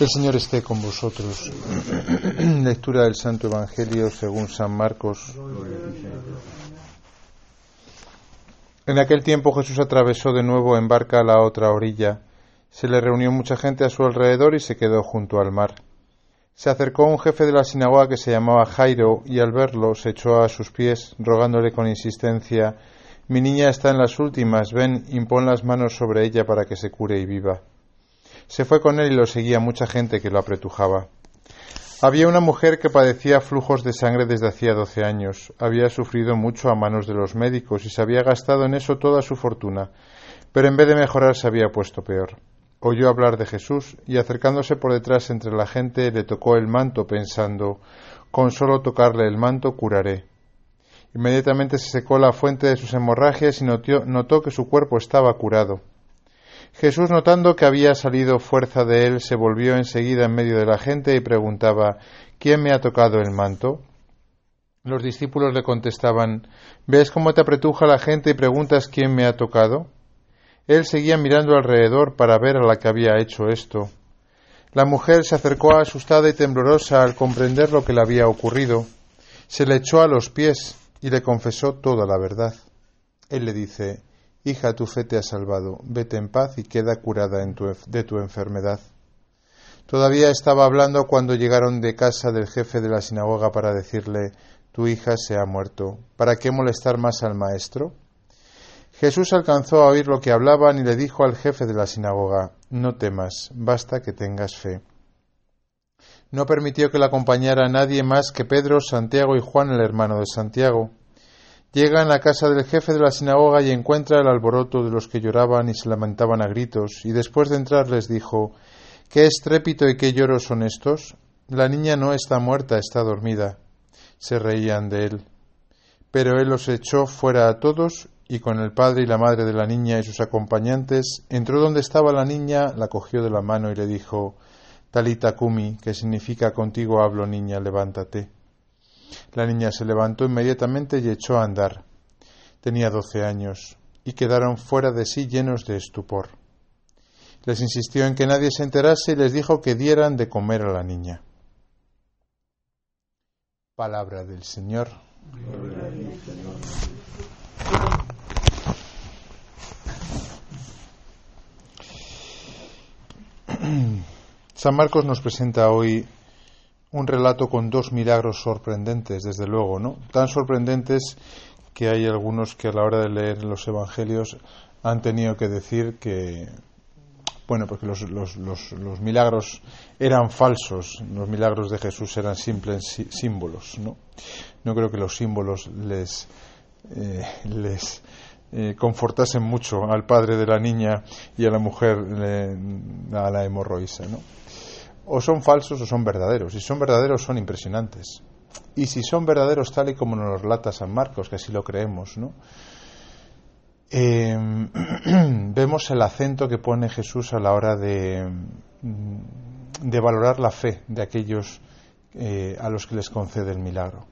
El Señor esté con vosotros. Lectura del Santo Evangelio según San Marcos. En aquel tiempo Jesús atravesó de nuevo en barca a la otra orilla. Se le reunió mucha gente a su alrededor y se quedó junto al mar. Se acercó un jefe de la sinagoga que se llamaba Jairo y al verlo se echó a sus pies, rogándole con insistencia Mi niña está en las últimas, ven, impón las manos sobre ella para que se cure y viva. Se fue con él y lo seguía mucha gente que lo apretujaba. Había una mujer que padecía flujos de sangre desde hacía doce años. Había sufrido mucho a manos de los médicos y se había gastado en eso toda su fortuna, pero en vez de mejorar se había puesto peor. Oyó hablar de Jesús y acercándose por detrás entre la gente le tocó el manto pensando con solo tocarle el manto curaré. Inmediatamente se secó la fuente de sus hemorragias y notó, notó que su cuerpo estaba curado. Jesús, notando que había salido fuerza de él, se volvió enseguida en medio de la gente y preguntaba ¿Quién me ha tocado el manto? Los discípulos le contestaban ¿Ves cómo te apretuja la gente y preguntas quién me ha tocado? Él seguía mirando alrededor para ver a la que había hecho esto. La mujer se acercó asustada y temblorosa al comprender lo que le había ocurrido. Se le echó a los pies y le confesó toda la verdad. Él le dice Hija, tu fe te ha salvado, vete en paz y queda curada de tu enfermedad. Todavía estaba hablando cuando llegaron de casa del jefe de la sinagoga para decirle Tu hija se ha muerto. ¿Para qué molestar más al maestro? Jesús alcanzó a oír lo que hablaban y le dijo al jefe de la sinagoga No temas, basta que tengas fe. No permitió que la acompañara nadie más que Pedro, Santiago y Juan, el hermano de Santiago. Llega en la casa del jefe de la sinagoga y encuentra el alboroto de los que lloraban y se lamentaban a gritos, y después de entrar les dijo ¿Qué estrépito y qué lloros son estos? La niña no está muerta, está dormida. Se reían de él. Pero él los echó fuera a todos y con el padre y la madre de la niña y sus acompañantes entró donde estaba la niña, la cogió de la mano y le dijo Talita Kumi, que significa contigo hablo niña, levántate. La niña se levantó inmediatamente y echó a andar. Tenía doce años, y quedaron fuera de sí llenos de estupor. Les insistió en que nadie se enterase y les dijo que dieran de comer a la niña. Palabra del Señor. San Marcos nos presenta hoy un relato con dos milagros sorprendentes, desde luego, ¿no? Tan sorprendentes que hay algunos que a la hora de leer los evangelios han tenido que decir que, bueno, porque los, los, los, milagros eran falsos, los milagros de Jesús eran simples símbolos, ¿no? No creo que los símbolos les, eh, les eh, confortasen mucho al padre de la niña y a la mujer, a la hemorroísa, ¿no? O son falsos o son verdaderos. Si son verdaderos son impresionantes. Y si son verdaderos tal y como nos lo relata San Marcos, que así lo creemos, ¿no? Em, vemos el acento que pone Jesús a la hora de, de valorar la fe de aquellos eh, a los que les concede el milagro.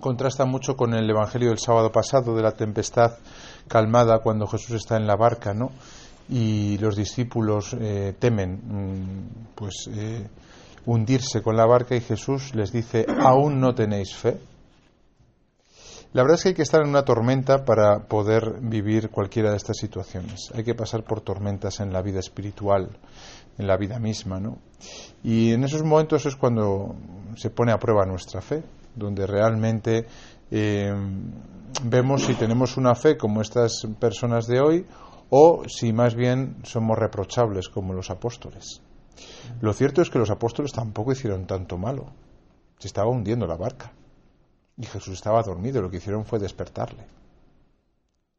Contrasta mucho con el Evangelio del sábado pasado de la tempestad calmada cuando Jesús está en la barca, ¿no? Y los discípulos eh, temen mm, pues eh, hundirse con la barca y Jesús les dice aún no tenéis fe la verdad es que hay que estar en una tormenta para poder vivir cualquiera de estas situaciones hay que pasar por tormentas en la vida espiritual en la vida misma ¿no? y en esos momentos es cuando se pone a prueba nuestra fe donde realmente eh, vemos si tenemos una fe como estas personas de hoy o si más bien somos reprochables como los apóstoles. Lo cierto es que los apóstoles tampoco hicieron tanto malo. Se estaba hundiendo la barca y Jesús estaba dormido. Lo que hicieron fue despertarle.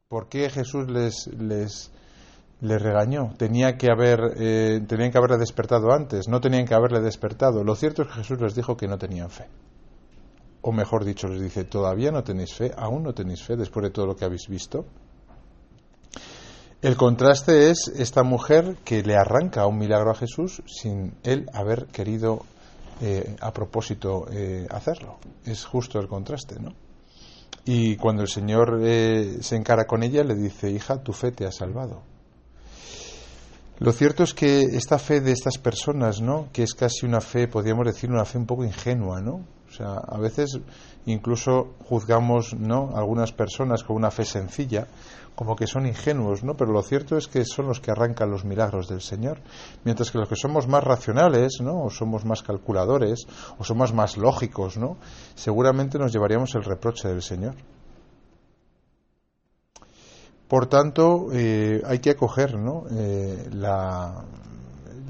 ¿Por qué Jesús les, les, les regañó? Tenía que haber, eh, tenían que haberle despertado antes, no tenían que haberle despertado. Lo cierto es que Jesús les dijo que no tenían fe. O mejor dicho, les dice, todavía no tenéis fe, aún no tenéis fe después de todo lo que habéis visto. El contraste es esta mujer que le arranca un milagro a Jesús sin él haber querido eh, a propósito eh, hacerlo. Es justo el contraste, ¿no? Y cuando el Señor eh, se encara con ella, le dice, hija, tu fe te ha salvado. Lo cierto es que esta fe de estas personas, ¿no? Que es casi una fe, podríamos decir, una fe un poco ingenua, ¿no? O sea, a veces incluso juzgamos, ¿no? Algunas personas con una fe sencilla, como que son ingenuos, ¿no? Pero lo cierto es que son los que arrancan los milagros del Señor, mientras que los que somos más racionales, ¿no? O somos más calculadores, o somos más lógicos, ¿no? Seguramente nos llevaríamos el reproche del Señor. Por tanto, eh, hay que acoger ¿no? Eh, la,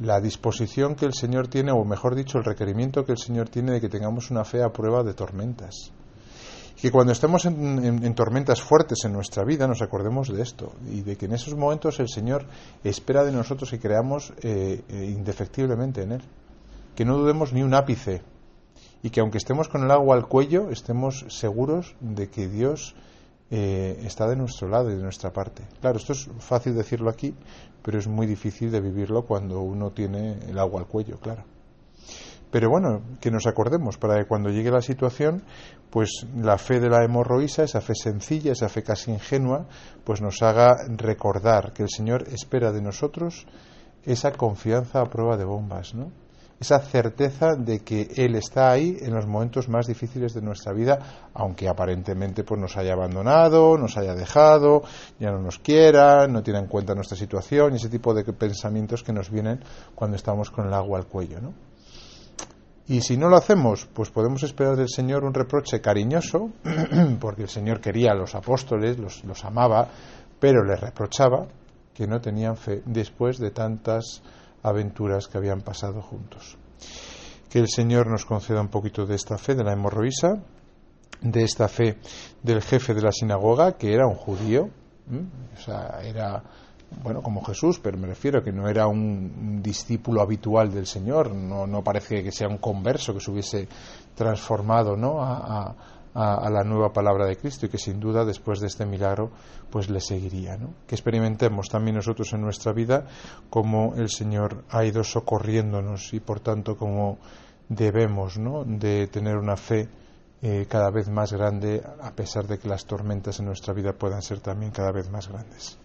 la, disposición que el Señor tiene, o mejor dicho, el requerimiento que el Señor tiene de que tengamos una fe a prueba de tormentas. Que cuando estemos en, tormentas fuertes en nuestra vida nos acordemos de esto y de que en esos momentos el Señor espera de nosotros que creamos eh, indefectiblemente en Él. Que no dudemos ni un ápice y que aunque estemos con el agua al cuello, estemos seguros de que Dios eh, está de nuestro lado y de nuestra parte. Claro, esto es fácil decirlo aquí, pero es muy difícil de vivirlo cuando uno tiene el agua al cuello, claro. Pero bueno, que nos acordemos para que cuando llegue la situación, pues la fe de la hemorroísa, esa fe sencilla, esa fe casi ingenua, pues nos haga recordar que el Señor espera de nosotros esa confianza a prueba de bombas, ¿no? Esa certeza de que Él está ahí en los momentos más difíciles de nuestra vida, aunque aparentemente pues nos haya abandonado, nos haya dejado, ya no nos quiera, no tiene en cuenta nuestra situación y ese tipo de pensamientos que nos vienen cuando estamos con el agua al cuello, ¿no? Y si no lo hacemos, pues podemos esperar del Señor un reproche cariñoso, porque el Señor quería a los apóstoles, los, los amaba, pero les reprochaba que no tenían fe después de tantas aventuras que habían pasado juntos. Que el Señor nos conceda un poquito de esta fe de la hemorroísa, de esta fe del jefe de la sinagoga, que era un judío, o sea, era bueno, como Jesús, pero me refiero a que no era un discípulo habitual del Señor, no, no parece que sea un converso que se hubiese transformado ¿no? a, la nueva palabra de Cristo y que sin duda después de este milagro pues le seguiría. ¿no? Que experimentemos también nosotros en nuestra vida cómo el Señor ha ido socorriéndonos y por tanto cómo debemos ¿no? de tener una fe eh, cada vez más grande a pesar de que las tormentas en nuestra vida puedan ser también cada vez más grandes.